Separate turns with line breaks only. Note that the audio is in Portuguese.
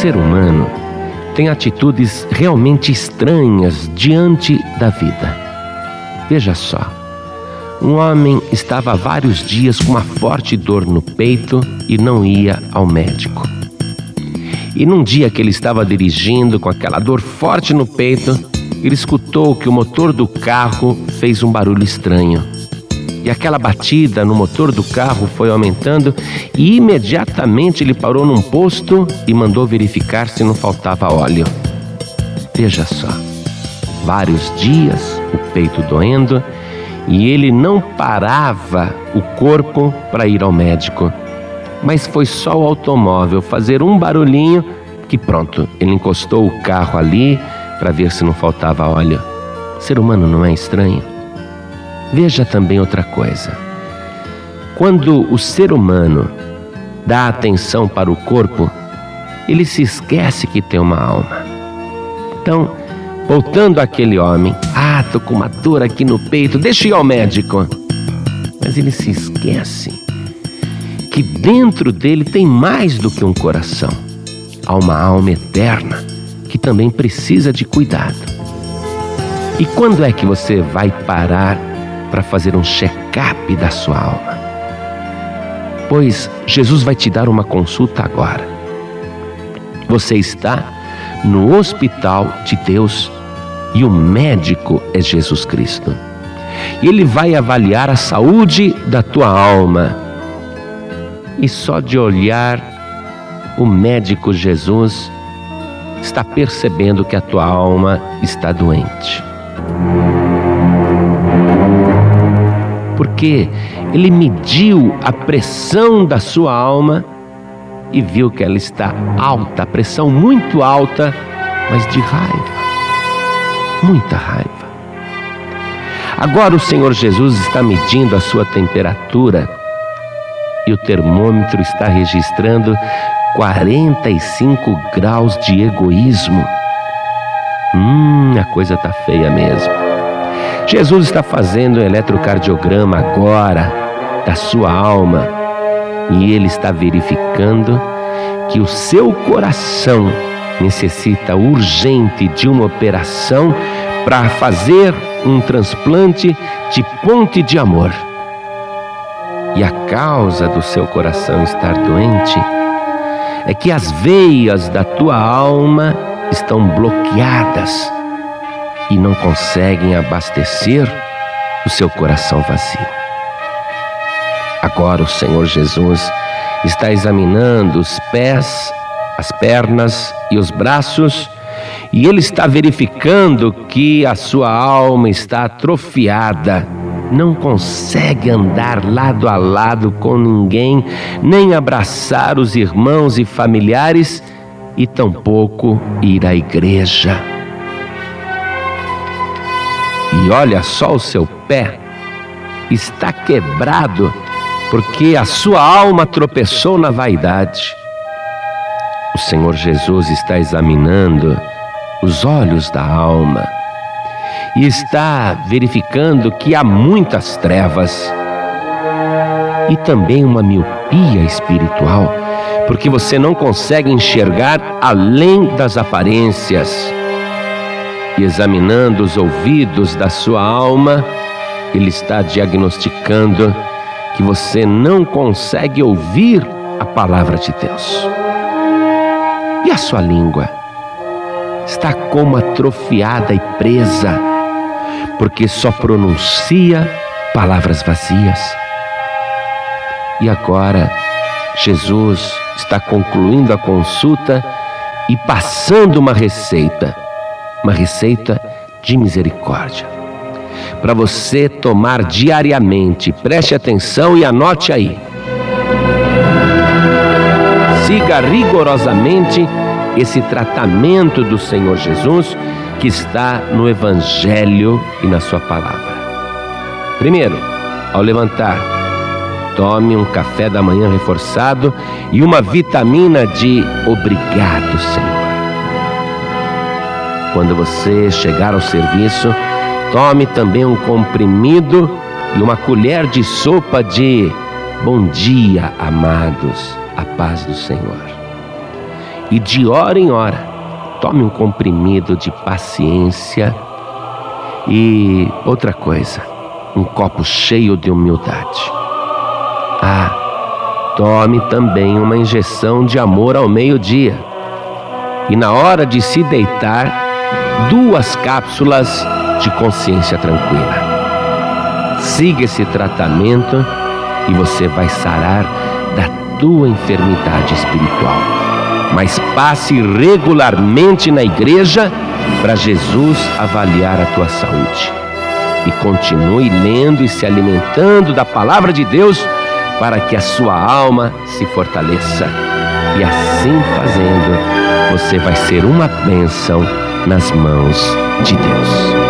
ser humano tem atitudes realmente estranhas diante da vida. Veja só. Um homem estava há vários dias com uma forte dor no peito e não ia ao médico. E num dia que ele estava dirigindo com aquela dor forte no peito, ele escutou que o motor do carro fez um barulho estranho. E aquela batida no motor do carro foi aumentando e imediatamente ele parou num posto e mandou verificar se não faltava óleo. Veja só, vários dias, o peito doendo, e ele não parava o corpo para ir ao médico. Mas foi só o automóvel fazer um barulhinho que pronto, ele encostou o carro ali para ver se não faltava óleo. Ser humano não é estranho? Veja também outra coisa. Quando o ser humano dá atenção para o corpo, ele se esquece que tem uma alma. Então, voltando àquele homem, ah, tô com uma dor aqui no peito, deixa eu ir ao médico. Mas ele se esquece que dentro dele tem mais do que um coração. Há uma alma eterna que também precisa de cuidado. E quando é que você vai parar para fazer um check-up da sua alma. Pois Jesus vai te dar uma consulta agora. Você está no hospital de Deus e o médico é Jesus Cristo. E ele vai avaliar a saúde da tua alma. E só de olhar o médico Jesus está percebendo que a tua alma está doente. Porque ele mediu a pressão da sua alma e viu que ela está alta, pressão muito alta, mas de raiva, muita raiva. Agora o Senhor Jesus está medindo a sua temperatura e o termômetro está registrando 45 graus de egoísmo. Hum, a coisa tá feia mesmo. Jesus está fazendo um eletrocardiograma agora da sua alma e ele está verificando que o seu coração necessita urgente de uma operação para fazer um transplante de ponte de amor. E a causa do seu coração estar doente é que as veias da tua alma estão bloqueadas e não conseguem abastecer o seu coração vazio. Agora o Senhor Jesus está examinando os pés, as pernas e os braços e ele está verificando que a sua alma está atrofiada, não consegue andar lado a lado com ninguém, nem abraçar os irmãos e familiares e tampouco ir à igreja. E olha só o seu pé, está quebrado, porque a sua alma tropeçou na vaidade. O Senhor Jesus está examinando os olhos da alma e está verificando que há muitas trevas e também uma miopia espiritual, porque você não consegue enxergar além das aparências examinando os ouvidos da sua alma, ele está diagnosticando que você não consegue ouvir a palavra de Deus. E a sua língua está como atrofiada e presa, porque só pronuncia palavras vazias. E agora, Jesus está concluindo a consulta e passando uma receita uma receita de misericórdia. Para você tomar diariamente, preste atenção e anote aí. Siga rigorosamente esse tratamento do Senhor Jesus que está no Evangelho e na Sua palavra. Primeiro, ao levantar, tome um café da manhã reforçado e uma vitamina de obrigado, Senhor. Quando você chegar ao serviço, tome também um comprimido e uma colher de sopa de Bom dia, amados, a paz do Senhor. e de hora em hora tome um comprimido de paciência e outra coisa, um copo cheio de humildade. Ah, tome também uma injeção de amor ao meio-dia. E na hora de se deitar, duas cápsulas de consciência tranquila. Siga esse tratamento e você vai sarar da tua enfermidade espiritual. Mas passe regularmente na igreja para Jesus avaliar a tua saúde. E continue lendo e se alimentando da palavra de Deus para que a sua alma se fortaleça. E assim fazendo, você vai ser uma bênção nas mãos de Deus.